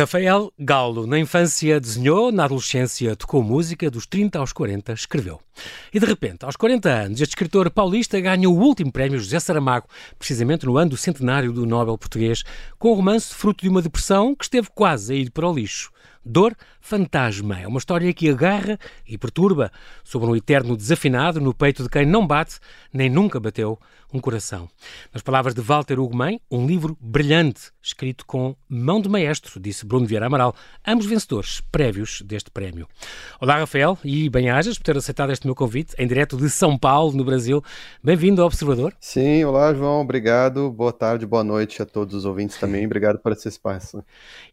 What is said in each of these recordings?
Rafael Galo, na infância desenhou, na adolescência tocou música, dos 30 aos 40 escreveu. E de repente, aos 40 anos, este escritor paulista ganha o último prémio José Saramago, precisamente no ano do centenário do Nobel português, com um romance fruto de uma depressão que esteve quase a ir para o lixo. Dor Fantasma é uma história que agarra e perturba sobre um eterno desafinado no peito de quem não bate, nem nunca bateu, um coração. Nas palavras de Walter Ugumem, um livro brilhante, escrito com mão de maestro, disse Bruno Vieira Amaral, ambos vencedores prévios deste prémio. Olá, Rafael, e bem-ajas por ter aceitado este meu convite, em direto de São Paulo, no Brasil. Bem-vindo ao Observador. Sim, olá, João, obrigado. Boa tarde, boa noite a todos os ouvintes também. Obrigado por esse espaço.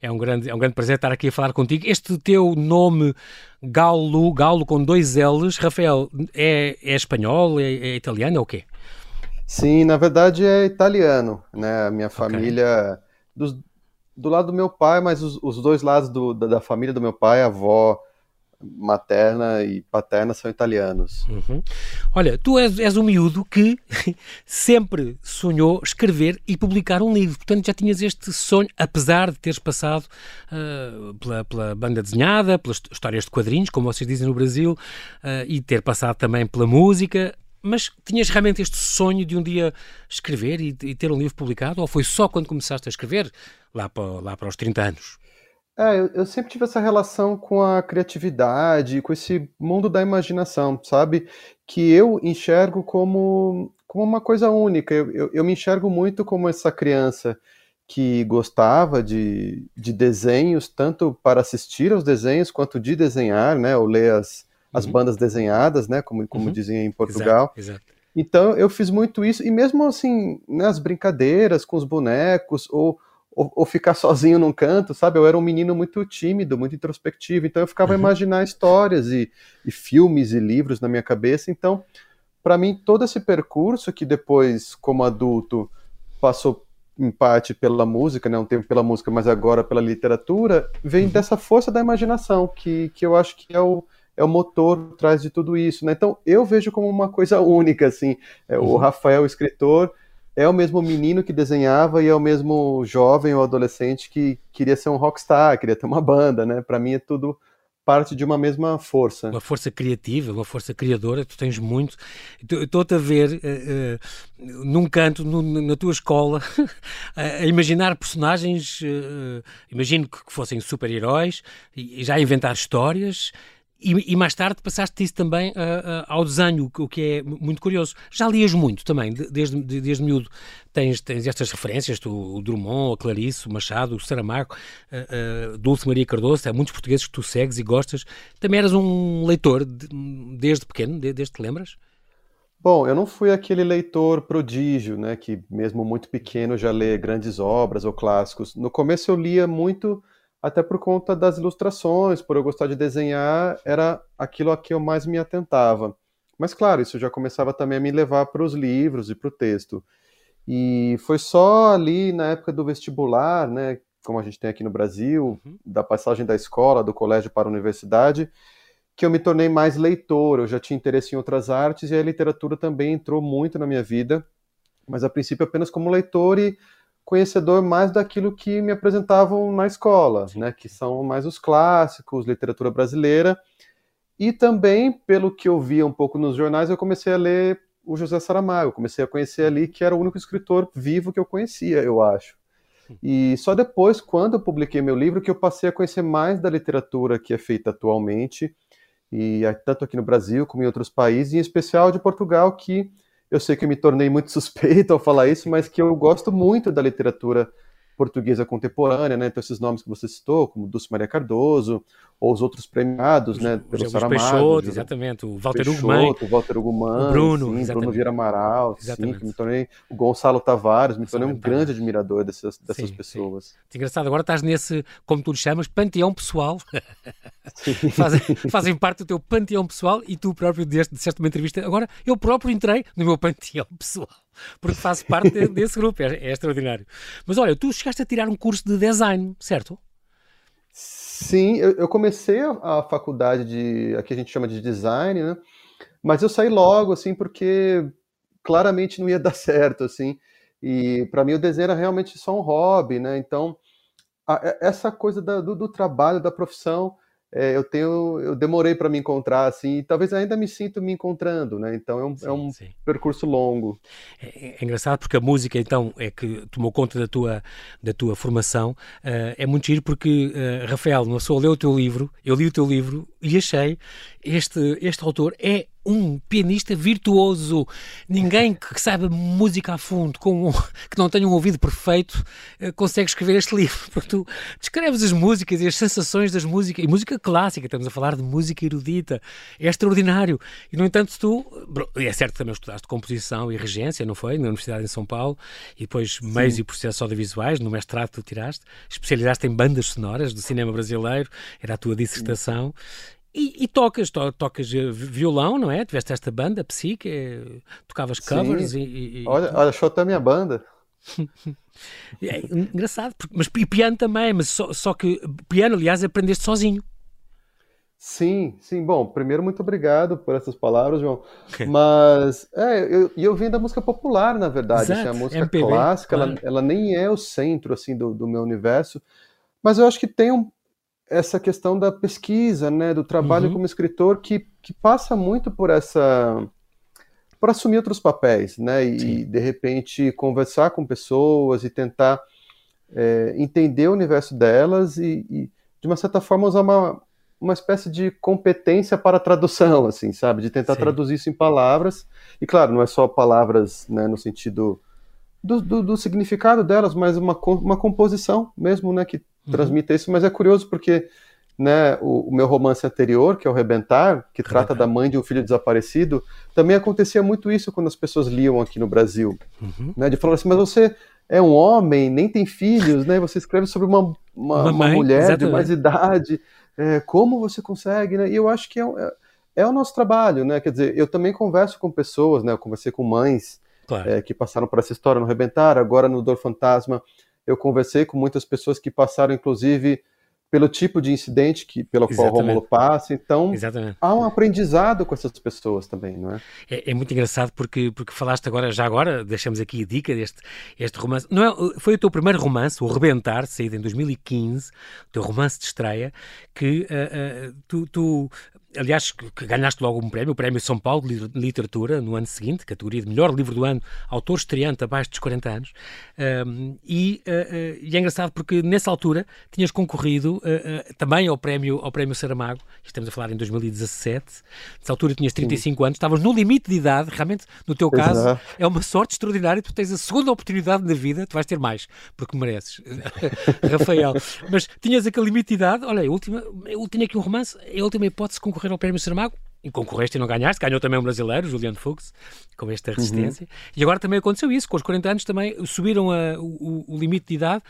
É um grande, é um grande prazer estar aqui a falar contigo. Este teu nome, Galo, Galo com dois L's, Rafael, é, é espanhol, é, é italiano, é o quê? Sim, na verdade é italiano, né? A minha família, okay. do lado do meu pai, mas os, os dois lados do, da, da, família do meu pai, a avó materna e paterna são italianos. Uhum. Olha, tu és, és um miúdo que sempre sonhou escrever e publicar um livro, portanto já tinhas este sonho, apesar de teres passado uh, pela, pela, banda desenhada, pelas histórias de quadrinhos, como vocês dizem no Brasil, uh, e ter passado também pela música, mas tinhas realmente este sonho de um dia escrever e, e, ter um livro publicado? Ou foi só quando começaste a escrever, lá para, lá para os 30 anos? É, eu, eu sempre tive essa relação com a criatividade, com esse mundo da imaginação, sabe? Que eu enxergo como, como uma coisa única. Eu, eu, eu me enxergo muito como essa criança que gostava de, de desenhos, tanto para assistir aos desenhos quanto de desenhar, né? Ou ler as, as uhum. bandas desenhadas, né? Como, como uhum. dizem em Portugal. Exato, exato. Então eu fiz muito isso, e mesmo assim, nas brincadeiras com os bonecos, ou, ou, ou, ficar sozinho num canto, sabe? Eu era um menino muito tímido, muito introspectivo, então eu ficava uhum. a imaginar histórias e, e filmes e livros na minha cabeça. Então, para mim, todo esse percurso que depois, como adulto, passou em parte pela música, né, um tempo pela música, mas agora pela literatura, vem uhum. dessa força da imaginação, que, que eu acho que é o, é o motor por trás de tudo isso, né? Então eu vejo como uma coisa única, assim. É, uhum. O Rafael, o escritor, é o mesmo menino que desenhava e é o mesmo jovem ou adolescente que queria ser um rockstar, queria ter uma banda, né? Para mim é tudo parte de uma mesma força. Uma força criativa, uma força criadora, tu tens muito. Estou-te a ver uh, uh, num canto, no, na tua escola, a imaginar personagens, uh, imagino que, fossem super-heróis, e já inventar histórias, e, e, mais tarde passaste isso também uh, uh, ao desenho, o que é muito curioso. Já lias muito também, desde, desde miúdo. Tens, tens estas referências, tu, o Drummond, a Clarice, o Machado, o Saramago, uh, Dulce Maria Cardoso, há muitos portugueses que tu segues e gostas. Também eras um leitor de, desde pequeno, desde que lembras? Bom, eu não fui aquele leitor prodígio, né, que mesmo muito pequeno já lê grandes obras ou clássicos. No começo eu lia muito até por conta das ilustrações, por eu gostar de desenhar, era aquilo a que eu mais me atentava. Mas claro, isso já começava também a me levar para os livros e para o texto. E foi só ali na época do vestibular, né, como a gente tem aqui no Brasil, uhum. da passagem da escola, do colégio para a universidade, que eu me tornei mais leitor. Eu já tinha interesse em outras artes e a literatura também entrou muito na minha vida, mas a princípio apenas como leitor e conhecedor mais daquilo que me apresentavam na escola, né, que são mais os clássicos, literatura brasileira, e também, pelo que eu via um pouco nos jornais, eu comecei a ler o José Saramago, comecei a conhecer ali que era o único escritor vivo que eu conhecia, eu acho. E só depois, quando eu publiquei meu livro, que eu passei a conhecer mais da literatura que é feita atualmente, e tanto aqui no Brasil como em outros países, em especial de Portugal, que eu sei que eu me tornei muito suspeito ao falar isso, mas que eu gosto muito da literatura portuguesa contemporânea, né? Então esses nomes que você citou, como Dulce Maria Cardoso, ou os outros premiados, né? Pelo Saramago. Peixoto, exatamente. O Walter Peixoto, o Walter Ugumã, o Bruno, sim, Bruno Vieira Amaral, sim, que me tornei o Gonçalo Tavares, me tornei um grande admirador dessas, dessas sim, pessoas. Sim. Engraçado, agora estás nesse, como tu lhe chamas, panteão pessoal. fazem, fazem parte do teu panteão pessoal e tu próprio disseste uma entrevista. Agora, eu próprio entrei no meu panteão pessoal porque faço parte de, desse grupo, é, é, extraordinário. Mas olha, tu chegaste a tirar um curso de design, certo? Sim, eu, eu comecei a, a, faculdade de, aqui a gente chama de design, né? Mas eu saí logo, assim, porque claramente não ia dar certo, assim. E para mim o desenho era realmente só um hobby, né? Então, a, essa coisa da, do, do, trabalho, da profissão, é, eu tenho, eu demorei para me encontrar assim, e talvez ainda me sinto me encontrando, né? Então é um, sim, é um percurso longo. É, é, engraçado porque a música então é que tomou conta da tua da tua formação. Uh, é muito giro porque uh, Rafael, não só leu o teu livro, eu li o teu livro e achei este este autor é um pianista virtuoso. Ninguém que saiba música a fundo, com, que não tenha um ouvido perfeito, eh, consegue escrever este livro. Porque tu descreves as músicas e as sensações das músicas, e música clássica, estamos a falar de música erudita, é extraordinário. E, no entanto, tu, é certo que também estudaste composição e regência, não foi? Na Universidade de São Paulo, e depois meios e processos audiovisuais, no mestrado que tu tiraste, especializaste em bandas sonoras do cinema brasileiro, era a tua dissertação. E, e, tocas, to, tocas eh, violão, não é? Tiveste esta banda, Psique, eh, tocavas covers e, e, Olha, olha, show a minha banda. é engraçado, mas e piano também, mas só, só que piano, aliás, aprendeste sozinho. Sim, sim. Bom, primeiro, muito obrigado por essas palavras, João. Mas, é, eu, eu vim da música popular, na verdade. Assim, a música MPB, clássica, claro. ela, ela, nem é o centro, assim, do, do meu universo. Mas eu acho que tem um, essa questão da pesquisa, né, do trabalho uhum. como escritor, que, que passa muito por essa por assumir outros papéis, né, e Sim. de repente conversar com pessoas e tentar é, entender o universo delas e, e, de uma certa forma usar uma, uma espécie de competência para tradução, assim, sabe, de tentar Sim. traduzir isso em palavras e claro, não é só palavras, né, no sentido do, do, do significado delas, mas uma, uma composição mesmo, né, que uhum. transmita isso, mas é curioso porque né, o, o, meu romance anterior, que é o Rebentar, que trata da mãe de um filho desaparecido, também acontecia muito isso quando as pessoas liam aqui no Brasil. Uhum. Né, de falar assim, mas você é um homem, nem tem filhos, né? Você escreve sobre uma, uma, uma, uma mulher exatamente. de mais idade. É, como você consegue, né? E eu acho que é, é, é, o nosso trabalho, né? Quer dizer, eu também converso com pessoas, né? Eu conversei com mães claro. é, que passaram por essa história no Rebentar, agora no Dor Fantasma eu conversei com muitas pessoas que passaram, inclusive, pelo tipo de incidente que, pelo Exatamente. qual o Rômulo passa. Então, Exatamente. há um aprendizado com essas pessoas também, não é? é? É, muito engraçado porque, porque falaste agora, já agora, deixamos aqui a dica deste este romance. Não é, foi o teu primeiro romance, O Rebentar, saído em 2015, o teu romance de estreia, que uh, uh, tu, tu aliás, que ganhaste logo um prémio, o Prémio São Paulo de Literatura, no ano seguinte, categoria de melhor livro do ano, autor estreante abaixo dos 40 anos. Um, e, uh, uh, e, é engraçado porque nessa altura tinhas concorrido uh, também ao Prémio, ao prémio Saramago, estamos a falar em 2017. Nessa altura tinhas 35 Sim. anos, estavas no limite de idade, realmente, no teu caso, Exato. é uma sorte extraordinária, tu tens a segunda oportunidade na vida, tu vais ter mais, porque mereces, Rafael. Mas tinhas aquele limite de idade, olha, a última, eu tinha aqui um romance, a última hipótese de concorrer ao Prémio Saramago, e concorreste e não ganhaste, ganhou também um brasileiro, Juliano Fuchs, com esta uhum. resistência. Uhum. E agora também aconteceu isso, com os 40 anos também subiram a, o, o, limite de idade,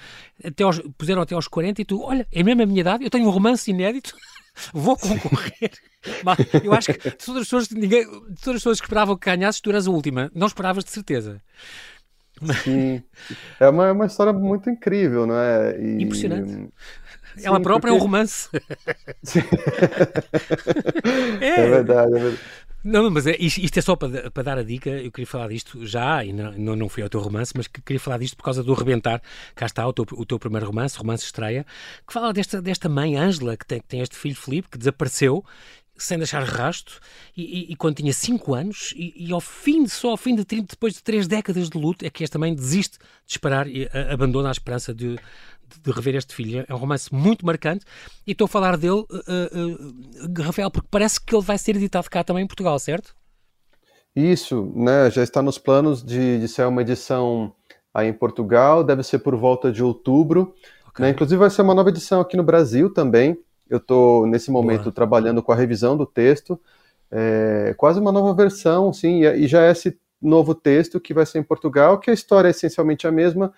até aos, puseram até aos 40 e tu, olha, é mesmo a minha idade, eu tenho um romance inédito, vou concorrer. Mas eu acho que de todas as pessoas, ninguém, de todas as pessoas que esperavam que ganhasses, tu eras a última. Não esperavas de certeza. Sim. É uma, é uma história muito incrível, não é? E... Impressionante. Ela própria porque... é um romance. é. é. verdade, é verdade. Não, mas é, isto é só para, para, dar a dica. Eu queria falar disto já, e não, não, foi ao teu romance, mas que, queria falar disto por causa do Rebentar. Cá está o teu, o teu primeiro romance, romance estreia, que fala desta, desta mãe, Ângela, que tem, que tem este filho Filipe, que desapareceu sem deixar rasto, e, e, e, quando tinha 5 anos, e, e, ao fim, só ao fim de 30, depois de 3 décadas de luto, é que esta mãe desiste de esperar e a, abandona a esperança de, de rever este filho. É um romance muito marcante e estou a falar dele, uh, uh, Rafael, porque parece que ele vai ser editado cá também em Portugal, certo? Isso, né? Já está nos planos de, de ser uma edição aí em Portugal, deve ser por volta de outubro. Okay. Né? Inclusive vai ser uma nova edição aqui no Brasil também. Eu estou nesse momento Boa. trabalhando com a revisão do texto, é, quase uma nova versão, sim, e já é esse novo texto que vai ser em Portugal, que a história é essencialmente a mesma,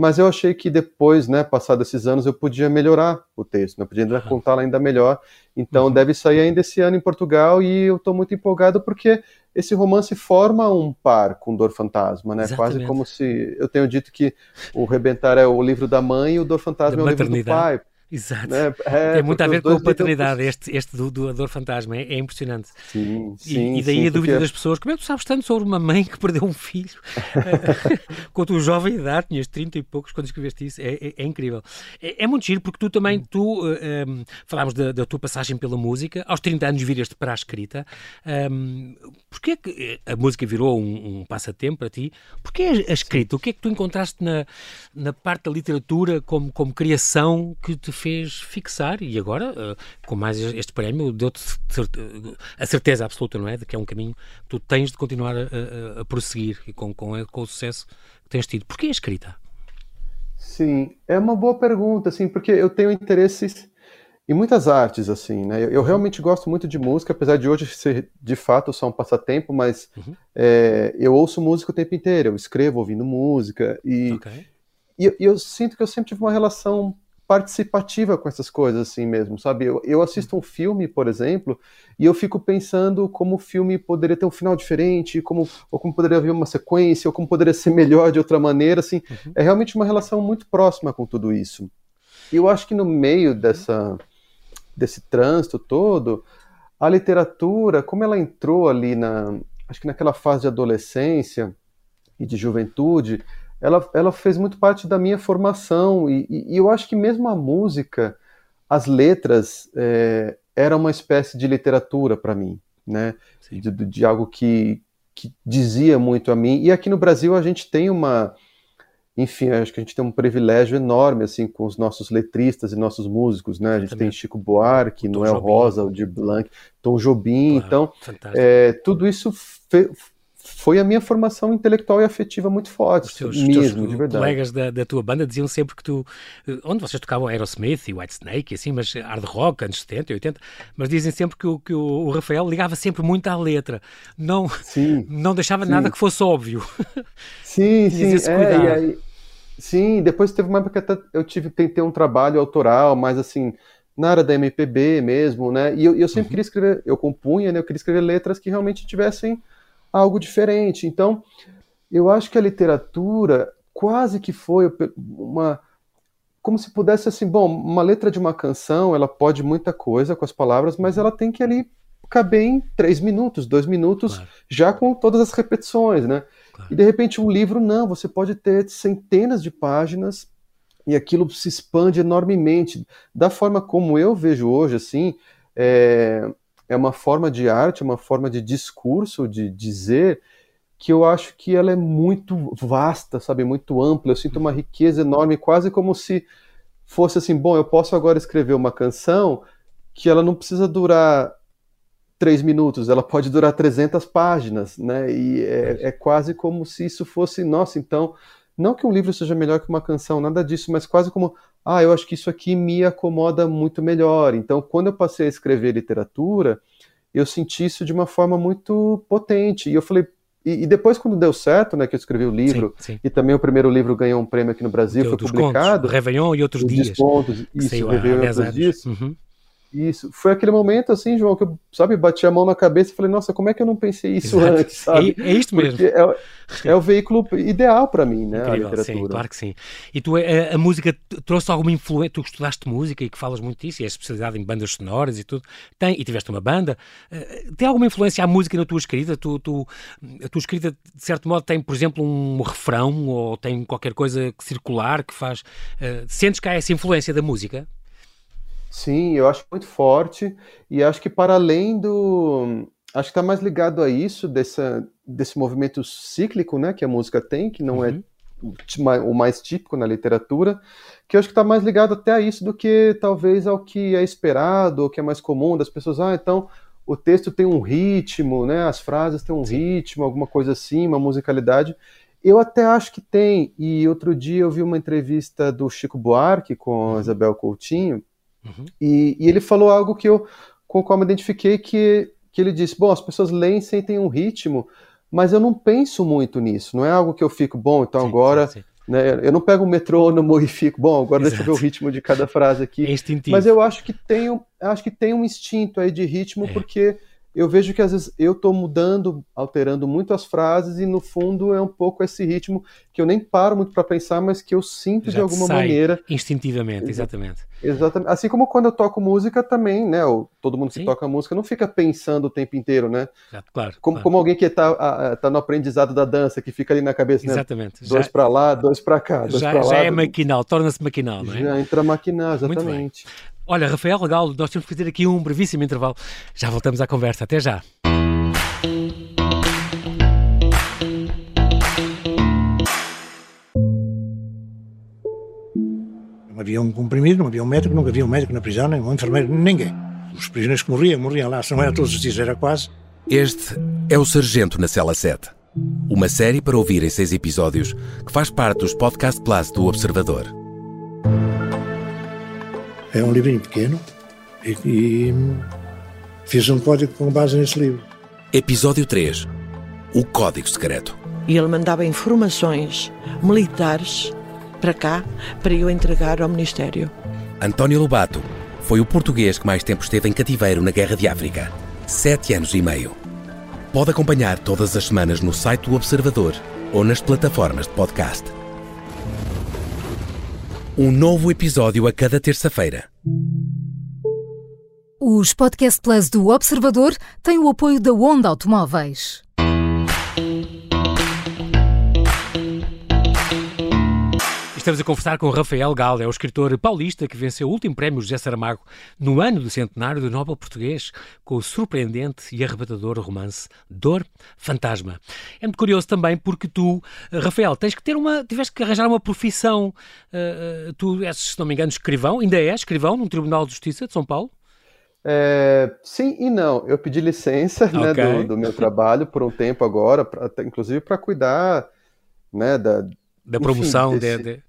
mas eu achei que depois, né, passados esses anos, eu podia melhorar o texto, né, podia uhum. contá-lo ainda melhor. Então uhum. deve sair ainda esse ano em Portugal e eu estou muito empolgado porque esse romance forma um par com Dor Fantasma, né? Exatamente. Quase como se eu tenho dito que o Rebentar é o livro da mãe e o Dor Fantasma da é o livro do pai. Exato. Né? É, Tem muito a ver com a paternidade, este, este do doador fantasma, é, é impressionante. Sim, sim. E, e daí sim, a dúvida porque... das pessoas: como é que tu sabes tanto sobre uma mãe que perdeu um filho com a tua jovem idade, tinhas 30 e poucos quando escreveste isso? É, é, é incrível. É, é, muito giro porque tu também, tu, uh, eh, um, falámos da, da, tua passagem pela música, aos 30 anos viraste para a escrita. Um, Porquê que a música virou um, um passatempo para ti? Porquê a escrita? O que é que tu encontraste na, na parte da literatura como, como criação que te fez fixar e agora, uh, com mais este prémio, deu-te a certeza absoluta, não é? De que é um caminho que tu tens de continuar a, a, a prosseguir e com, com, com o sucesso que tens tido. Porquê a escrita? Sim, é uma boa pergunta, assim, porque eu tenho interesses em muitas artes, assim, né? Eu, eu, realmente gosto muito de música, apesar de hoje ser de fato só um passatempo, mas uhum. é, eu ouço música o tempo inteiro, eu escrevo ouvindo música e, okay. e, e, eu sinto que eu sempre tive uma relação participativa com essas coisas, assim mesmo, sabe? Eu, eu assisto um filme, por exemplo, e eu fico pensando como o filme poderia ter um final diferente, como, ou como poderia haver uma sequência, ou como poderia ser melhor de outra maneira, assim. Uhum. É realmente uma relação muito próxima com tudo isso. E eu acho que no meio dessa desse trânsito todo, a literatura, como ela entrou ali na, acho que naquela fase de adolescência e de juventude, ela, ela fez muito parte da minha formação e, e, e eu acho que mesmo a música, as letras, é, era uma espécie de literatura para mim, né? De, de, algo que, que dizia muito a mim. E aqui no Brasil a gente tem uma enfim, acho que a gente tem um privilégio enorme assim com os nossos letristas e nossos músicos, né? A gente tem Chico Buarque, Noel Jobim. Rosa, o Di Blanc, Tom Jobim, então é, tudo isso foi a minha formação intelectual e afetiva muito forte, os teus, mesmo, teus de verdade. colegas da, da, tua banda diziam sempre que tu, eh, onde vocês tocavam Aerosmith e Whitesnake, assim, mas hard rock, anos 70 e 80, mas dizem sempre que o, que o Rafael ligava sempre muito à letra, não, sim, não deixava sim. nada que fosse óbvio. Sim, sim, é, e aí, sim, depois teve uma época que até eu tive, tentei um trabalho autoral, mas assim, na área da MPB mesmo, né, e eu, eu sempre uhum. queria escrever, eu compunha, né, eu queria escrever letras que realmente tivessem algo diferente. Então, eu acho que a literatura quase que foi uma como se pudesse assim, bom, uma letra de uma canção, ela pode muita coisa com as palavras, mas ela tem que ali caber em três minutos, dois minutos, claro. já com todas as repetições, né? Claro. E de repente um livro, não, você pode ter centenas de páginas e aquilo se expande enormemente. Da forma como eu vejo hoje, assim, é, é uma forma de arte, uma forma de discurso, de dizer, que eu acho que ela é muito vasta, sabe, muito ampla. Eu sinto uma riqueza enorme, quase como se fosse assim, bom, eu posso agora escrever uma canção que ela não precisa durar três minutos, ela pode durar 300 páginas, né? E é, é quase como se isso fosse, nossa, então não que um livro seja melhor que uma canção, nada disso, mas quase como, ah, eu acho que isso aqui me acomoda muito melhor. Então, quando eu passei a escrever literatura, eu senti isso de uma forma muito potente. E eu falei, e, e depois, quando deu certo, né, que eu escrevi o livro, sim, sim. e também o primeiro livro ganhou um prêmio aqui no Brasil, foi publicado. Contos, Réveillon e outros dias. Descontos, isso, Réveillon e outros dias. Uhum. Isso. Foi aquele momento, assim, João, que eu, sabe, bati a mão na cabeça e falei, nossa, como é que eu não pensei isso Exato. antes, sabe? É, é isto mesmo. É, é, o veículo ideal para mim, né, Incrível, a literatura. Sim, claro que sim. E tu, a, eh, a música trouxe alguma influência, tu estudaste música e que falas muito disso, e és especialidade em bandas sonoras e tudo, tem, e tiveste uma banda, eh, tem alguma influência a música na tua escrita? Tu, tu, a tua escrita, de certo modo, tem, por exemplo, um refrão, ou tem qualquer coisa circular que faz... Uh, sentes que há essa influência da música? Sim, eu acho muito forte e acho que para além do. Acho que está mais ligado a isso, dessa, desse movimento cíclico né, que a música tem, que não é uhum. é o mais típico na literatura, que eu acho que está mais ligado até a isso do que talvez ao que é esperado, ou que é mais comum das pessoas. Ah, então o texto tem um ritmo, né, as frases têm um ritmo, alguma coisa assim, uma musicalidade. Eu até acho que tem, e outro dia eu vi uma entrevista do Chico Buarque com a uhum. Isabel Coutinho, Uhum. E, e, ele falou algo que eu, com o qual me identifiquei, que, que ele disse, bom, as pessoas leem, sentem um ritmo, mas eu não penso muito nisso, não é algo que eu fico, bom, então sim, agora... Sim, sim. Né, eu não pego o metrônomo e fico, bom, agora Exato. deixa eu ver o ritmo de cada frase aqui. É instintivo. Mas eu acho que tem, acho que tem um instinto aí de ritmo, é. porque eu vejo que às vezes eu estou mudando, alterando muito as frases e no fundo é um pouco esse ritmo que eu nem paro muito para pensar, mas que eu sinto Já de alguma maneira. Instintivamente, exatamente. Exatamente. Assim como quando eu toco música também, né? todo mundo que Sim. toca música não fica pensando o tempo inteiro, né? Já, claro, como, claro. como alguém que está tá no aprendizado da dança, que fica ali na cabeça, né? Exatamente. Dois para lá, dois para cá, dois já, lá. Já é maquinal, torna-se maquinal, não é? Já entra maquinal, exatamente. Olha, Rafael Legal, nós temos que fazer aqui um brevíssimo intervalo. Já voltamos à conversa. Até já. Não havia um comprimido, não havia um médico, nunca havia um médico na prisão, nem um enfermeiro, ninguém. Os prisioneiros que morriam, morriam lá, se não era todos os dias, era quase. Este é o Sargento na Cela 7. Uma série para ouvir em seis episódios que faz parte dos Podcast Plus do Observador. É um livrinho pequeno e, e fiz um código com base nesse livro. Episódio 3 O Código Secreto. E ele mandava informações militares para cá para eu entregar ao Ministério. António Lobato foi o português que mais tempo esteve em cativeiro na Guerra de África sete anos e meio. Pode acompanhar todas as semanas no site do Observador ou nas plataformas de podcast. Um novo episódio a cada terça-feira. Os Podcast Plus do Observador têm o apoio da Onda Automóveis. Estamos a conversar com Rafael Gal, é o escritor paulista que venceu o último prémio José Saramago no ano do centenário do Nobel Português, com o surpreendente e arrebatador romance Dor Fantasma. É muito curioso também porque tu, Rafael, tens que ter uma, tiveste que arranjar uma profissão. Uh, tu és, se não me engano, escrivão, ainda és escrivão no Tribunal de Justiça de São Paulo? É, sim e não. Eu pedi licença né, okay. né, do, do, meu trabalho por um tempo agora, pra, inclusive para cuidar né, da, da promoção Enfim, desse, de,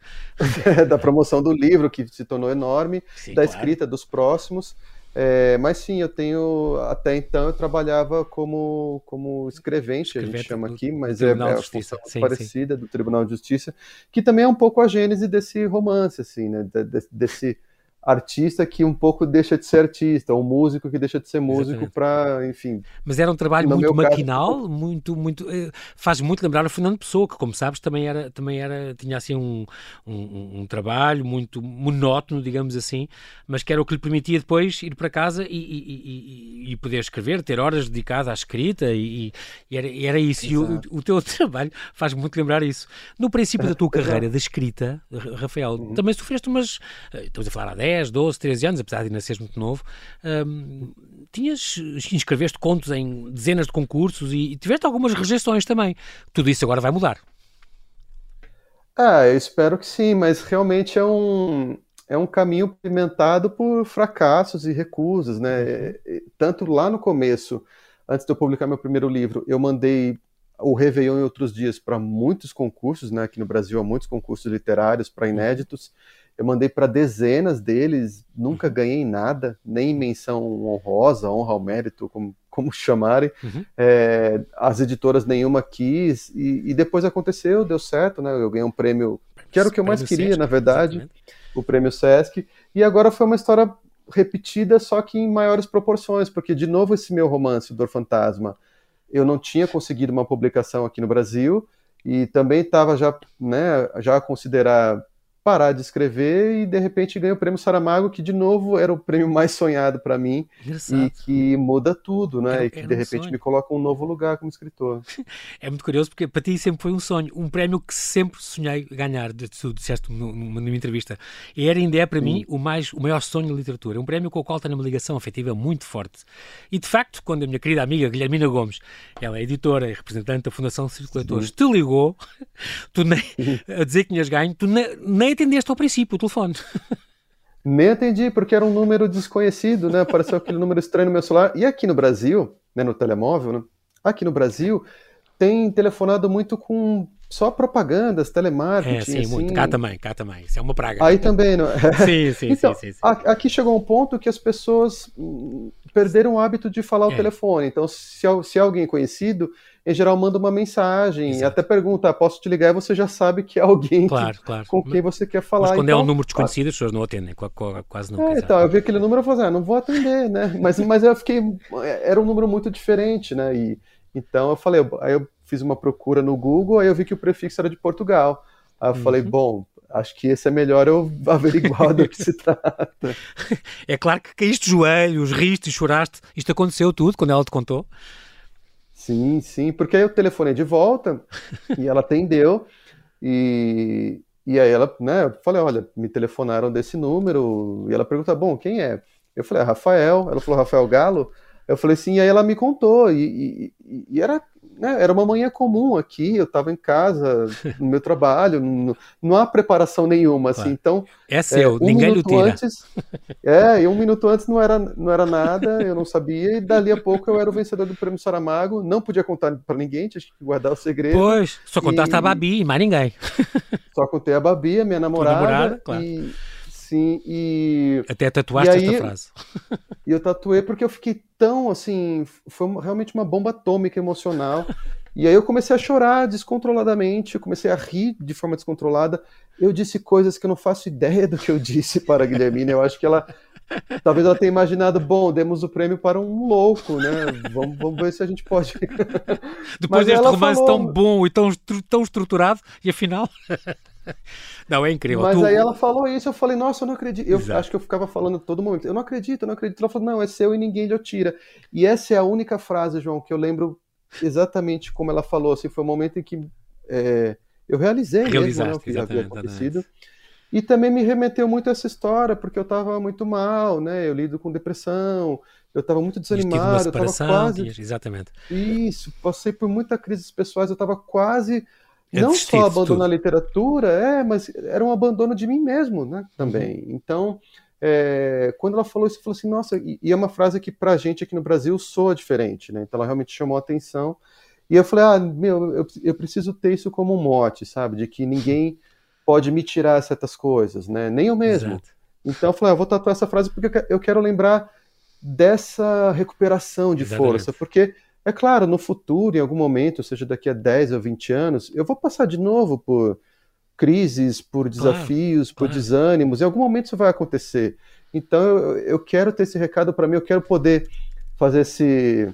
de... da promoção do livro que se tornou enorme, sim, da claro. escrita dos próximos. É, mas sim, eu tenho até então eu trabalhava como como escrevente, escrevente a gente chama aqui, mas é, é a função sim, parecida sim. do Tribunal de Justiça, que também é um pouco a gênese desse romance, assim, né? De, desse artista que um pouco deixa de ser artista, ou músico que deixa de ser músico para, enfim. Mas era um trabalho muito maquinal, caso, muito, muito. Eh, faz muito lembrar o Fernando Pessoa, que, como sabes, também era, também era tinha assim um, um, um, trabalho muito monótono, digamos assim, mas que era o que lhe permitia depois ir para casa e, e, e, e poder escrever, ter horas dedicadas à escrita, e, era, era, isso. E o, o, teu trabalho faz muito lembrar isso. No princípio da tua carreira de escrita, Rafael, uhum. também sofreste umas. Eh, estamos a falar há 10 10, 12, 13 anos, apesar de ainda seres muito novo, um, tinhas, inscreveste contos em dezenas de concursos e, e tiveste algumas rejeições também. Tudo isso agora vai mudar. Ah, eu espero que sim, mas realmente é um, é um caminho pavimentado por fracassos e recusas, né? Uhum. Tanto lá no começo, antes de eu publicar meu primeiro livro, eu mandei o Réveillon e outros dias para muitos concursos, né? Aqui no Brasil há muitos concursos literários para uhum. Eu mandei para dezenas deles, nunca uhum. ganhei nada, nem menção honrosa, honra ao mérito, como, como chamarem. Uhum. É, as editoras nenhuma quis, e, e, depois aconteceu, deu certo, né? Eu ganhei um prêmio, que era o que eu mais queria, Sesc, na verdade, exatamente. o prêmio Sesc, e agora foi uma história repetida, só que em maiores proporções, porque, de novo, esse meu romance, Dor Fantasma, eu não tinha conseguido uma publicação aqui no Brasil, e também estava já, né, já a considerar parar de escrever e de repente ganha o prêmio Saramago, que de novo era o prêmio mais sonhado para mim Engraçado. e que muda tudo, né? e que de um repente sonho. me coloca um novo lugar como escritor. É muito curioso porque para ti sempre foi um sonho, um prémio que sempre sonhei ganhar, tu disseste numa, numa entrevista. E era ainda é para Sim. mim o, mais, o maior sonho da literatura, um prémio com o qual tenho uma ligação afetiva muito forte. E de facto, quando a minha querida amiga Guilhermina Gomes, ela é editora e representante da Fundação Circuladores, te ligou, tu nem, a dizer que tinhas ganho, tu nem, nem atendeste ao princípio o telefone. Nem atendi, porque era um número desconhecido, né? Apareceu aquele número estranho no meu celular. E aqui no Brasil, né, no telemóvel, né? Aqui no Brasil, tem telefonado muito com só propagandas, telemarketing. É, sim, assim. muito. Cá também, cá também. Isso é uma praga. Aí também, não é? Sim, sim, então, sim, sim, sim. Aqui chegou um ponto que as pessoas hum, perderam o hábito de falar o É. telefone. Então, se, se é alguém conhecido, em geral manda uma mensagem, Exato. até pergunta, "Ah, posso te ligar? E você já sabe que é alguém que- Claro, claro. com quem você quer falar. Mas quando é um então, número desconhecido, as pessoas não atendem, qua- qua- quase nunca. é, então, eu vi aquele número e falei assim, ah, não vou atender, né? Mas, mas eu fiquei. Era um número muito diferente, né? E, então eu falei, aí eu fiz uma procura no Google, aí eu vi que o prefixo era de Portugal. Aí eu falei, Uhum. bom, acho que esse é melhor eu averiguar do que se trata. É claro que caíste de joelhos, riste e choraste. Isto aconteceu tudo quando ela te contou. Sim, sim, porque aí eu telefonei de volta e ela atendeu e, e aí ela, né, eu falei, olha, me telefonaram desse número e ela pergunta, bom, quem é? Eu falei, ah, Rafael. Ela falou, Rafael Galo? Eu falei, sim, e aí ela me contou e, e- e era, né, era uma manhã comum aqui, eu estava em casa, no meu trabalho, não, não há preparação nenhuma, assim, então É é, seu, um ninguém minuto antes, é, e um minuto antes não era, não era nada, eu não sabia, e dali a pouco eu era o vencedor do Prêmio Saramago, não podia contar para ninguém, tinha que guardar o segredo, Pois, só contaste E- à Babi e mais ninguém. só contei a Babi, a minha namorada, namorada, claro. e sim, e, Até tatuaste E aí- esta frase. e eu tatuei porque eu fiquei tão, assim, foi realmente uma bomba atômica emocional, e aí eu comecei a chorar descontroladamente, eu comecei a rir de forma descontrolada, eu disse coisas que eu não faço ideia do que eu disse para a Guilhermina, eu acho que ela Talvez ela tenha imaginado, bom, demos o prêmio para um louco, né? Vamos, vamos ver se a gente pode. Depois Mas deste romance falou- tão bom e tão, tão estruturado, e afinal. Não, é incrível. Mas Tu- aí ela falou isso, eu falei, nossa, eu não acredito. Eu Exato. acho que eu ficava falando todo momento, eu não acredito, eu não acredito. Ela falou, não, é seu e ninguém lhe tira. E essa é a única frase, João, que eu lembro exatamente como ela falou. Assim, foi o momento em que é, eu realizei mesmo né, Realizaste, o que havia exatamente, acontecido. E também me remeteu muito a essa história, porque eu estava muito mal, né? Eu lido com depressão, eu estava muito desanimado, eu estava quase exatamente. Isso, passei por muitas crises pessoais, eu estava quase não só abandonar a literatura, é, mas era um abandono de mim mesmo, né, também. Então, é, quando ela falou isso, eu falei assim, nossa, e, e é uma frase que pra gente aqui no Brasil soa diferente, né? Então ela realmente chamou a atenção. E eu falei, ah, meu, eu, eu preciso ter isso como um mote, sabe? De que ninguém pode me tirar certas coisas, né? Nem eu mesmo. Exato. Então eu falei, ah, vou tatuar essa frase porque eu que- eu quero lembrar dessa recuperação de Exatamente. força, porque é claro, no futuro, em algum momento, seja daqui a 10 ou 20 anos, eu vou passar de novo por crises, por desafios, por claro. desânimos, em algum momento isso vai acontecer. Então eu, eu quero ter esse recado para mim, eu quero poder fazer esse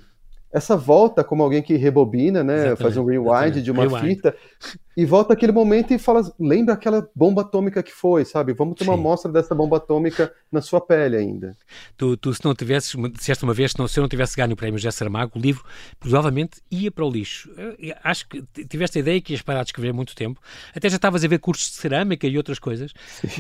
essa volta como alguém que rebobina, né, Exatamente, faz um rewind exatamente. de uma Rewind. fita e volta aquele momento e fala, lembra aquela bomba atômica que foi, sabe? Vamos ter uma Sim. amostra dessa bomba atômica na sua pele ainda. Tu, tu, se não tivesses, disseste uma vez, se, não, se eu não tivesse ganho o prémio José Saramago, o livro provavelmente ia para o lixo. Eu acho que tiveste a ideia que ias parar de escrever há muito tempo. Até já estavas a ver cursos de cerâmica e outras coisas.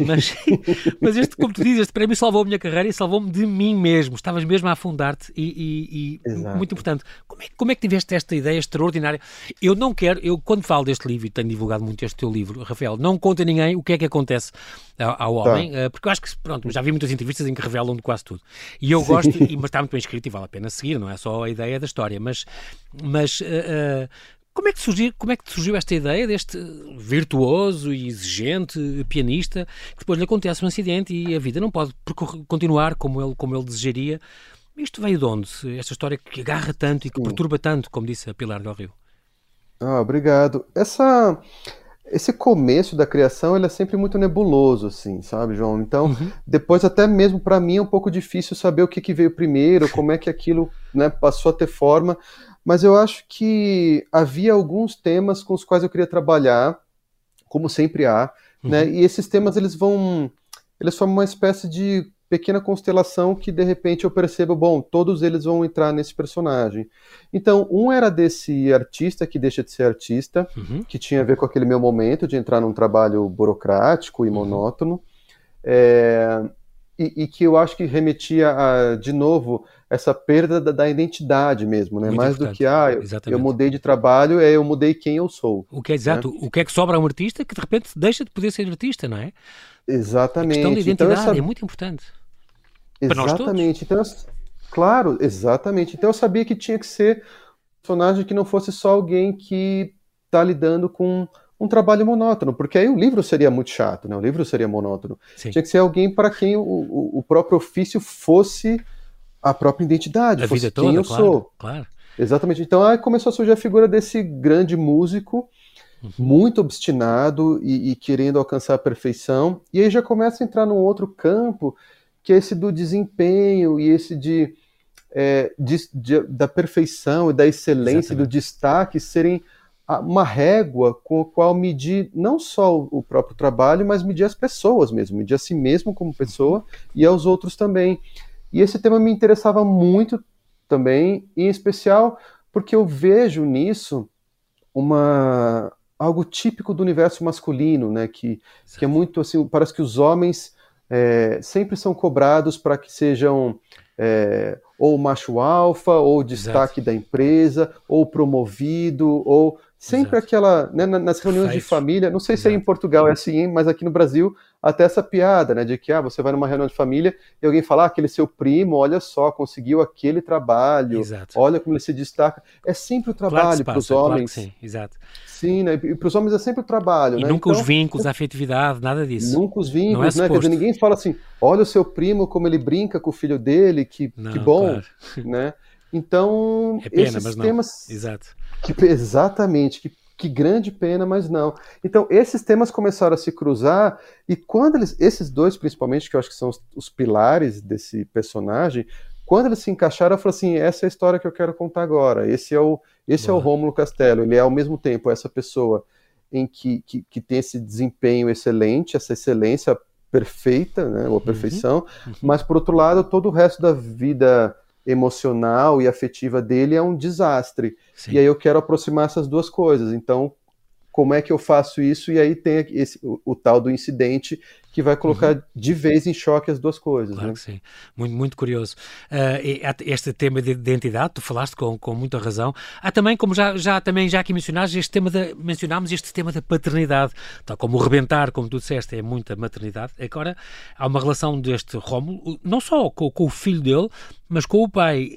Mas, mas este, como tu dizes, este prémio salvou a minha carreira e salvou-me de mim mesmo. Estavas mesmo a afundar-te e, e- e muito importante. Como é, como é que tiveste esta ideia extraordinária? Eu não quero, eu quando falo deste livro e tenho divulgado muito este teu livro, Rafael, não conta a ninguém o que é que acontece ao, ao homem, eh, porque eu acho que, pronto, já vi muitas entrevistas em que revelam de quase tudo. E eu gosto, e, mas está muito bem escrito e vale a pena seguir, não é só a ideia da história, mas, mas eh, como é, que surgiu, como é que surgiu esta ideia deste virtuoso e exigente pianista que depois lhe acontece um acidente e a vida não pode continuar como ele, como ele desejaria? Isto veio de onde? Esta história que agarra tanto e que Sim. perturba tanto, como disse a Pilar Del Rio. Ah, obrigado. Essa, esse começo da criação ele é sempre muito nebuloso, assim, sabe, João? Então, depois até mesmo para mim é um pouco difícil saber o que, que veio primeiro, como é que aquilo, né, passou a ter forma. Mas eu acho que havia alguns temas com os quais eu queria trabalhar, como sempre há, né? E esses temas eles vão, eles formam uma espécie de pequena constelação que de repente eu percebo, bom, todos eles vão entrar nesse personagem. Então, um era desse artista que deixa de ser artista, Uhum. que tinha a ver com aquele meu momento de entrar num trabalho burocrático Uhum. e monótono, é, e, e que eu acho que remetia a, de novo, essa perda da, da identidade mesmo, né? Muito Mais do importante. que, ah, eu, eu mudei de trabalho, é eu mudei quem eu sou. O que é exato, o que é que sobra a um artista que de repente deixa de poder ser artista, não é? A Exatamente. questão da Então, identidade essa- é muito importante. Exatamente. Então, claro, exatamente. Então eu sabia que tinha que ser um personagem que não fosse só alguém que está lidando com um trabalho monótono, porque aí o livro seria muito chato, né? O livro seria monótono. Sim. Tinha que ser alguém para quem o, o, o, próprio ofício fosse a própria identidade, a fosse vida quem toda, eu claro, sou. Claro. Exatamente. Então aí começou a surgir a figura desse grande músico, uhum. muito obstinado e, e, querendo alcançar a perfeição. E aí já começa a entrar num outro campo, que é esse do desempenho e esse de, é, de, de da perfeição e da excelência, Exatamente. do destaque serem uma régua com a qual medir não só o próprio trabalho, mas medir as pessoas mesmo, medir a si mesmo como pessoa e aos outros também. E esse tema me interessava muito também, em especial porque eu vejo nisso uma algo típico do universo masculino, né? Que, que é muito assim, parece que os homens é, sempre são cobrados para que sejam é, ou macho alfa, ou destaque Exato. da empresa, ou promovido, ou Sempre Exato. aquela, né, nas reuniões de família, não sei Exato. se aí em Portugal é assim, mas aqui no Brasil, até essa piada, né, de que ah, você vai numa reunião de família e alguém fala, ah, aquele seu primo, olha só, conseguiu aquele trabalho, Exato. olha como ele se destaca. É sempre o trabalho para os homens. Claro sim, exato. Sim, né, e para os homens é sempre o trabalho. E né? nunca então, os vínculos, a afetividade, nada disso. Nunca os vínculos, é né? Quer dizer, ninguém fala assim, olha o seu primo, como ele brinca com o filho dele, que, não, que bom, claro. né? Então, é pena, esses mas temas. Exato. Que, exatamente, que, que grande pena, mas não. Então, esses temas começaram a se cruzar, e quando eles. Esses dois, principalmente, que eu acho que são os, os pilares desse personagem, quando eles se encaixaram, eu falei assim: essa é a história que eu quero contar agora. Esse é o, esse é o Rômulo Castelo. Ele é ao mesmo tempo essa pessoa em que, que, que tem esse desempenho excelente, essa excelência perfeita, né, ou a perfeição, uhum. Uhum. mas por outro lado, todo o resto da vida emocional e afetiva dele é um desastre. Sim. E aí eu quero aproximar essas duas coisas. Então, como é que eu faço isso? E aí tem esse, o, o tal do incidente que vai colocar uhum. de vez em choque as duas coisas. Claro né? que sim, muito, muito curioso. Uh, este tema de identidade, tu falaste com, com muita razão. Há também, como já, já, também já aqui mencionaste, este tema da, mencionámos este tema da paternidade, tal como o rebentar, como tu disseste, é muita maternidade. Agora, há uma relação deste Rómulo, não só com, com o filho dele, mas com o pai.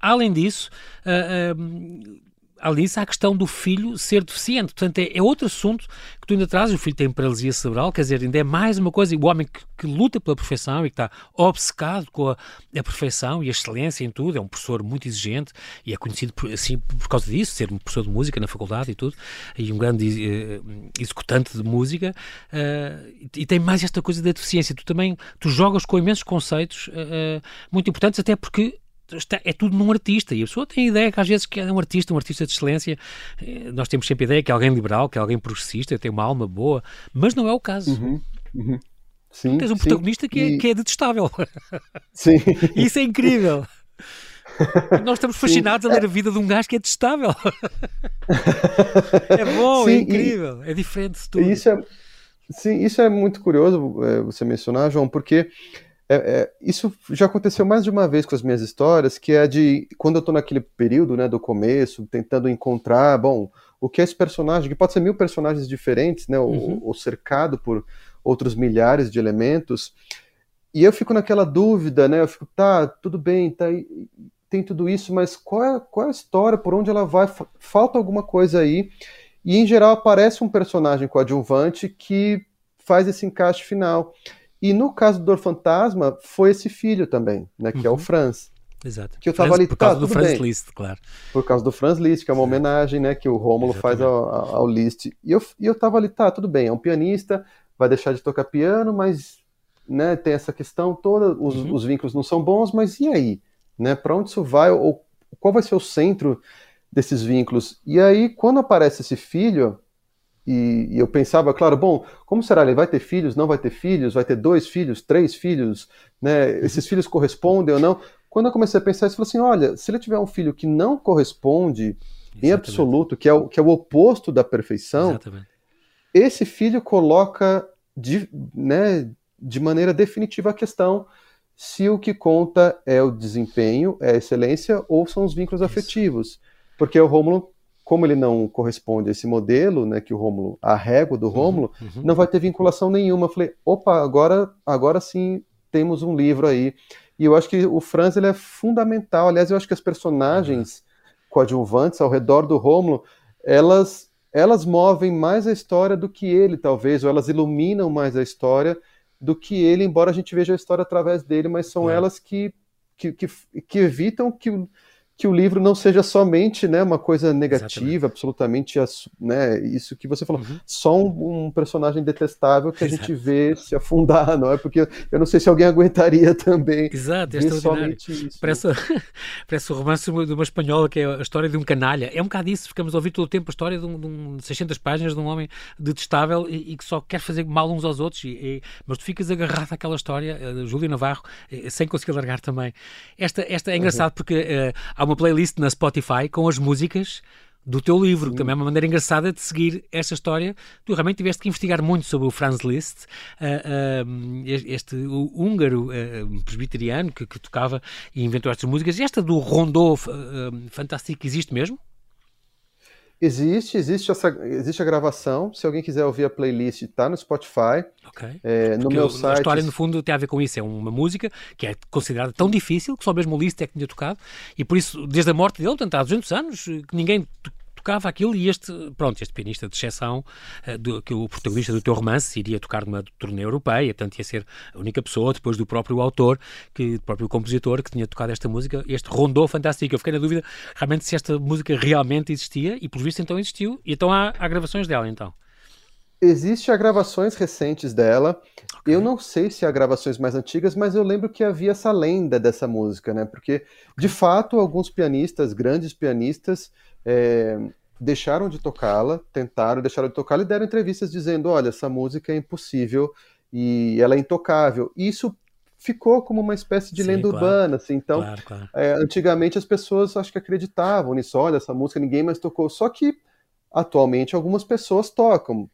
além disso, uh, uh, Alice, a questão do filho ser deficiente. Portanto, é, é, outro assunto que tu ainda trazes. O filho tem paralisia cerebral, quer dizer, ainda é mais uma coisa. O homem que, que luta pela perfeição e que está obcecado com a, a, perfeição e a excelência em tudo, é um professor muito exigente e é conhecido por, assim por causa disso, ser um professor de música na faculdade e tudo, e um grande uh, executante de música. Uh, e, e, tem mais esta coisa da deficiência. Tu também tu jogas com imensos conceitos uh, muito importantes, até porque é tudo num artista e a pessoa tem a ideia que às vezes que é um artista, um artista de excelência. Eh, nós temos sempre a ideia que é alguém liberal, que é alguém progressista, tem uma alma boa, mas não é o caso. Uhum, uhum. Sim, tens um sim. protagonista que, é, e... que é detestável. Sim. Isso é incrível. Nós estamos fascinados sim. a ler a vida de um gajo que é detestável. é bom, sim, é incrível, e... é diferente de tudo. Isso é, sim, isso é muito curioso é, você mencionar, João, porque é, é, isso já aconteceu mais de uma vez com as minhas histórias, que é de quando eu estou naquele período, né, do começo, tentando encontrar, bom, o que é esse personagem, que pode ser mil personagens diferentes, né, uhum. ou, ou, cercado por outros milhares de elementos, e eu fico naquela dúvida, né, eu fico, tá, tudo bem, tá, tem tudo isso, mas qual é, qual é a história, por onde ela vai, falta alguma coisa aí, e em geral aparece um personagem coadjuvante que faz esse encaixe final. E no caso do Dor Fantasma, foi esse filho também, né, que uhum. é o uhum. Franz. Exato. Que eu tava Franz, ali, por causa tá, do Franz bem. Liszt, claro. Por causa do Franz Liszt, que é uma homenagem, né, que o Rômulo faz ao, ao Liszt. E eu, e eu tava ali, tá, tudo bem, é um pianista, vai deixar de tocar piano, mas né, tem essa questão toda, os, uhum. os vínculos não são bons, mas e aí? Né, para onde isso vai? Ou qual vai ser o centro desses vínculos? E aí, quando aparece esse filho, e, e, eu pensava, claro, bom, como será? Ele vai ter filhos? Não vai ter filhos? Vai ter dois filhos? Três filhos? Né? Esses filhos correspondem ou não? Quando eu comecei a pensar isso, eu falei assim: olha, se ele tiver um filho que não corresponde Exatamente. em absoluto, que é, o, que é o oposto da perfeição, Exatamente. esse filho coloca de, né, de maneira definitiva a questão se o que conta é o desempenho, é a excelência ou são os vínculos isso. afetivos. Porque o Rômulo como ele não corresponde a esse modelo, né, que o Rômulo, a régua do uhum, Rômulo, uhum, uhum. não vai ter vinculação nenhuma. Eu falei, opa, agora, agora sim temos um livro aí. E eu acho que o Franz ele é fundamental. Aliás, eu acho que as personagens coadjuvantes ao redor do Rômulo, elas elas movem mais a história do que ele, talvez, ou elas iluminam mais a história do que ele, embora a gente veja a história através dele, mas são é. elas que, que, que, que evitam que que o livro não seja somente né, uma coisa negativa, Exatamente. absolutamente né, isso que você falou, uhum. só um, um, personagem detestável que Exato. a gente vê se afundar, não é? Porque eu não sei se alguém aguentaria também. Exato, é isso. Parece, parece o romance de uma espanhola que é a história de um canalha. É um bocado isso, ficamos a ouvir todo o tempo a história de, um, de um 600 páginas de um homem detestável e, e, que só quer fazer mal uns aos outros, e, e, mas tu ficas agarrado àquela história, uh, Júlio Navarro, uh, sem conseguir largar também. Esta, esta é engraçado uhum. porque uh, há uma playlist na Spotify com as músicas do teu livro, que também é uma maneira engraçada de seguir esta história. Tu realmente tiveste que investigar muito sobre o Franz Liszt, uh, uh, este húngaro uh, presbiteriano que, que, tocava e inventou estas músicas. Esta do rondô fantástico existe mesmo? Existe, existe, essa, existe a gravação. Se alguém quiser ouvir a playlist, está no Spotify. É, no meu site. A história, no fundo, tem a ver com isso. É uma música que é considerada tão difícil que só mesmo o Liszt é que tinha tocado. E por isso, desde a morte dele, portanto, há 200 anos, que ninguém tocava aquilo e este, pronto, este pianista de exceção, uh, do, que o protagonista do teu romance iria tocar numa turnê europeia, portanto ia ser a única pessoa, depois do próprio autor, que, do próprio compositor, que tinha tocado esta música, este rondou fantástico. Eu fiquei na dúvida realmente se esta música realmente existia e, por visto, então existiu. E então há, há gravações dela, então. Existem gravações recentes dela. Okay. Eu não sei se há gravações mais antigas, mas eu lembro que havia essa lenda dessa música, né? Porque, de fato, alguns pianistas, grandes pianistas, é, deixaram de tocá-la, tentaram, deixaram de tocá-la e deram entrevistas dizendo: olha, essa música é impossível e ela é intocável. E isso ficou como uma espécie de Sim, lenda claro. urbana, assim. Então, claro, claro. É, antigamente as pessoas acho que acreditavam nisso. Olha, essa música ninguém mais tocou. Só que atualmente algumas pessoas tocam.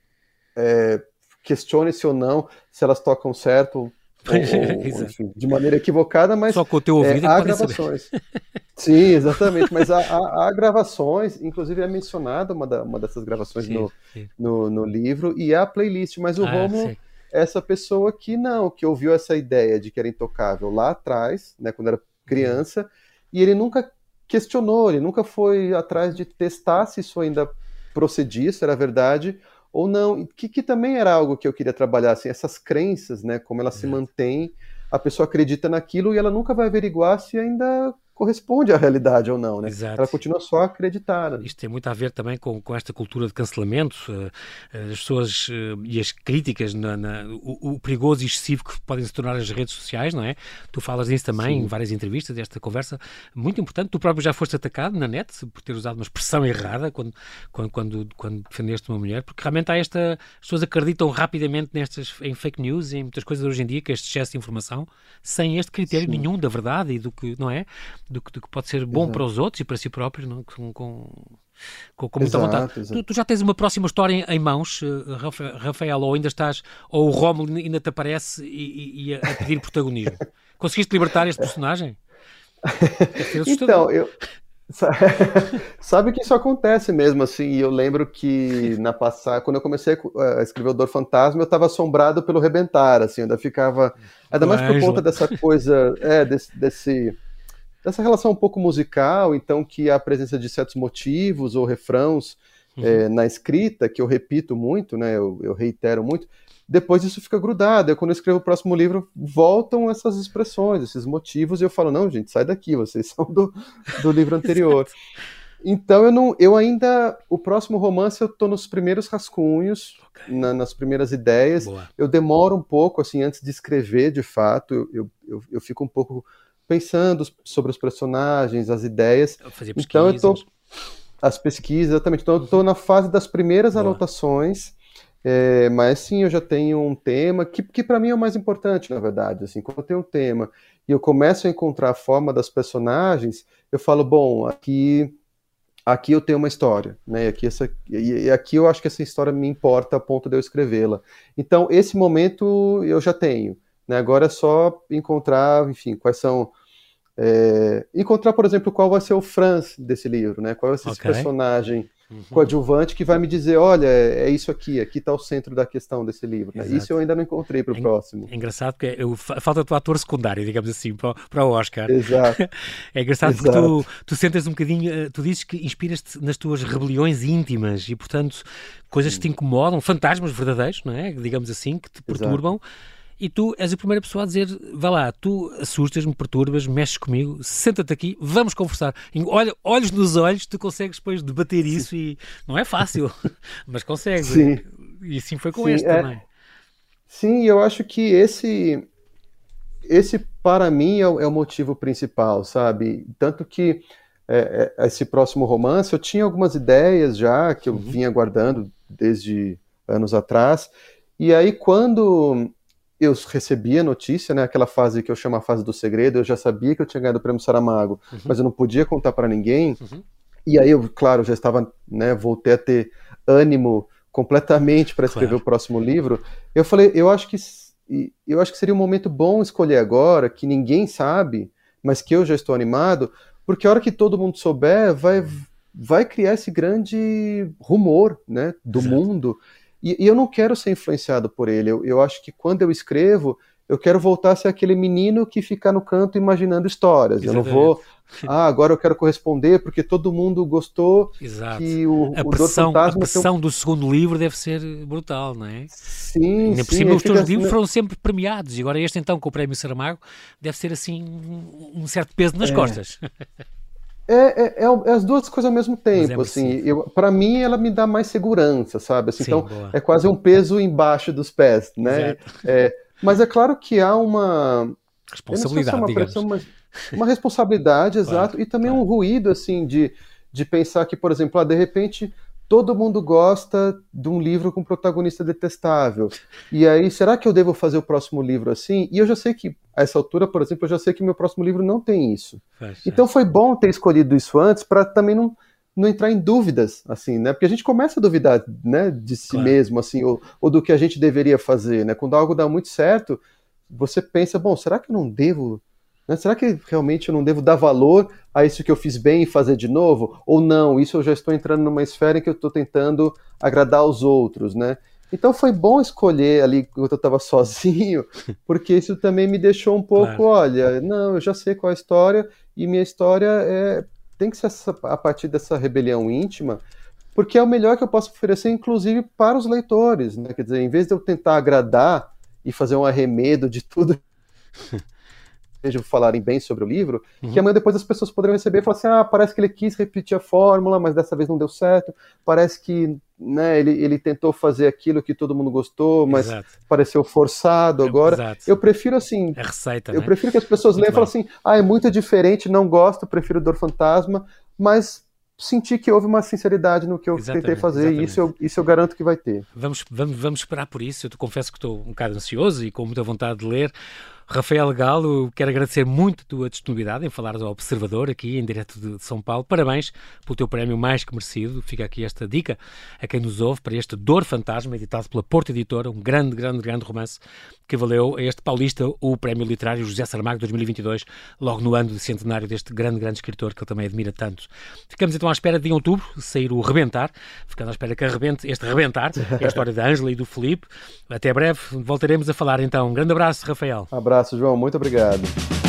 É, Questione-se ou não se elas tocam certo ou, ou, enfim, de maneira equivocada, mas Só com o teu ouvido é, há gravações. Sim, exatamente, mas há, há, há, gravações, inclusive é mencionada uma, da, uma dessas gravações sim, no, sim. No, no, livro, e há a playlist, mas o ah, Romo é essa pessoa que não, que ouviu essa ideia de que era intocável lá atrás, né, quando era criança, e ele nunca questionou, ele nunca foi atrás de testar se isso ainda procedia, se era verdade, ou não, que, que também era algo que eu queria trabalhar, assim, essas crenças, né, como elas se mantêm, a pessoa acredita naquilo e ela nunca vai averiguar se ainda corresponde à realidade ou não, né? Exato. Ela continua só a acreditar. Isto tem muito a ver também com, com esta cultura de cancelamento, uh, as pessoas uh, e as críticas, na, na, o, o, perigoso e excessivo que podem se tornar as redes sociais, não é? Tu falas disso também Sim. em várias entrevistas, desta conversa muito importante. Tu próprio já foste atacado na net por ter usado uma expressão errada quando, quando, quando, quando defendeste uma mulher, porque realmente há esta. As pessoas acreditam rapidamente nestas, em fake news e em muitas coisas hoje em dia, que este excesso de informação, sem este critério Sim. nenhum da verdade e do que, não é? Do que, do que pode ser bom exato. para os outros e para si próprios, não? Com, com, com, com muita exato, vontade. Tu, tu, já tens uma próxima história em, em mãos, uh, Rafael, ou ainda estás, ou o Rómulo ainda te aparece e, e, a, a pedir protagonismo? Conseguiste libertar este personagem? então, eu, Sabe que isso acontece mesmo, assim, e eu lembro que na passada, quando eu comecei a escrever o Dor Fantasma, eu estava assombrado pelo Rebentar, assim, ainda ficava, ainda mais por conta dessa coisa, é, desse, desse dessa relação um pouco musical, então que a presença de certos motivos ou refrãos uhum. é, na escrita, que eu repito muito, né, eu, eu, reitero muito, depois isso fica grudado. Eu, quando eu escrevo o próximo livro, voltam essas expressões, esses motivos, e eu falo, não, gente, sai daqui, vocês são do, do livro anterior. Então eu não, eu ainda, o próximo romance eu estou nos primeiros rascunhos, okay. na, nas primeiras ideias. Boa. Eu demoro um pouco, assim, antes de escrever, de fato, eu, eu, eu, eu fico um pouco pensando sobre os personagens, as ideias. Eu então eu tô as pesquisas, exatamente. Então eu estou na fase das primeiras Boa. anotações. É, mas sim, eu já tenho um tema que, que para mim é o mais importante, na verdade. Assim, quando eu tenho um tema e eu começo a encontrar a forma das personagens, eu falo, bom, aqui aqui eu tenho uma história, né? E aqui essa e, aqui eu acho que essa história me importa a ponto de eu escrevê-la. Então esse momento eu já tenho. Né? Agora é só encontrar, enfim, quais são é, encontrar, por exemplo, qual vai ser o Franz desse livro, né? Qual vai ser okay. esse personagem uhum. coadjuvante que vai me dizer, olha, é isso aqui, aqui está o centro da questão desse livro. Né? Isso eu ainda não encontrei para o é, próximo. É engraçado porque eu, falta o ator secundário, digamos assim, para, para o Oscar. Exato. é engraçado Exato. porque tu, tu sentas um bocadinho, eh, tu dizes que inspiras-te nas tuas rebeliões íntimas e, portanto, coisas que te incomodam, fantasmas verdadeiros, não é? Digamos assim, que te perturbam. Exato e tu és a primeira pessoa a dizer: vá lá, tu assustas-me, perturbas, mexes comigo, senta-te aqui, vamos conversar. Olha, olhos nos olhos, tu consegues depois debater isso Sim. e não é fácil, mas consegues. Sim. E assim foi com Sim, este é... também. Sim, eu acho que esse, esse para mim é o, é o motivo principal, sabe? Tanto que é, é, esse próximo romance eu tinha algumas ideias já que eu uhum. vinha guardando desde anos atrás. E aí, quando eu recebi a notícia, né, aquela fase que eu chamo a fase do segredo, eu já sabia que eu tinha ganhado o prêmio Saramago, uhum. mas eu não podia contar para ninguém. Uhum. E aí eu, claro, já estava, né, voltei a ter ânimo completamente para escrever claro. o próximo livro. Eu falei, eu acho que eu acho que seria um momento bom escolher agora, que ninguém sabe, mas que eu já estou animado, porque a hora que todo mundo souber, vai vai criar esse grande rumor, né, do Exato. mundo. E, e, eu não quero ser influenciado por ele. Eu, eu acho que quando eu escrevo, eu quero voltar a ser aquele menino que fica no canto imaginando histórias. Exatamente. Eu não vou. Ah, agora eu quero corresponder porque todo mundo gostou. Exato. Que o, a, o pressão, a pressão do segundo livro deve ser brutal, não é? Sim. Nem por cima, os teus livros foram sempre premiados e agora este, então, com o Prémio Saramago, deve ser assim um, um certo peso nas é. costas. É, é, é, é, as duas coisas ao mesmo é tempo, assim, para mim ela me dá mais segurança, sabe? Assim, Sim, então boa. é quase um peso embaixo dos pés, né? É, mas é claro que há uma responsabilidade, uma, pressão, uma, responsabilidade, claro, exato, e também claro. um ruído assim de, de pensar que, por exemplo, ah, de repente todo mundo gosta de um livro com protagonista detestável. E aí, será que eu devo fazer o próximo livro assim? E eu já sei que, a essa altura, por exemplo, eu já sei que meu próximo livro não tem isso. então foi bom ter escolhido isso antes para também não, não entrar em dúvidas, assim, né? Porque a gente começa a duvidar, né, de si claro. mesmo, assim, ou, ou do que a gente deveria fazer, né? Quando algo dá muito certo, você pensa, bom, será que eu não devo né? Será que realmente eu não devo dar valor a isso que eu fiz bem e fazer de novo? Ou não, isso eu já estou entrando numa esfera em que eu estou tentando agradar aos outros, né? Então foi bom escolher ali quando eu estava sozinho, porque isso também me deixou um pouco, claro. olha, não, eu já sei qual é a história e minha história é, tem que ser essa, a partir dessa rebelião íntima, porque é o melhor que eu posso oferecer, inclusive para os leitores, né? Quer dizer, em vez de eu tentar agradar e fazer um arremedo de tudo seja falarem bem sobre o livro, uhum. que amanhã depois as pessoas poderão receber e falar assim: ah, parece que ele quis repetir a fórmula, mas dessa vez não deu certo. Parece que né, ele, ele tentou fazer aquilo que todo mundo gostou, mas Exato. pareceu forçado agora. Exato. Eu prefiro assim. É receita, eu né? prefiro que as pessoas leiam e falem assim: ah, é muito diferente, não gosto, prefiro Dor Fantasma, mas senti que houve uma sinceridade no que eu exatamente, tentei fazer exatamente. e isso eu, isso eu garanto que vai ter. Vamos, vamos, vamos esperar por isso. Eu te confesso que estou um bocado ansioso e com muita vontade de ler. Rafael Galo, quero agradecer muito a tua disponibilidade em falar ao Observador aqui em direto de São Paulo. Parabéns pelo teu prémio mais que merecido. Fica aqui esta dica a quem nos ouve para este Dor Fantasma, editado pela Porta Editora, um grande, grande, grande romance que valeu a este paulista o prémio literário José Saramago 2022, logo no ano de centenário deste grande, grande escritor que ele também admira tanto. Ficamos então à espera de em outubro sair o Rebentar, ficando à espera que arrebente este Rebentar, é a história da Ângela e do Felipe. Até breve, voltaremos a falar então. Um grande abraço, Rafael. Abraço abraço, João. Muito obrigado.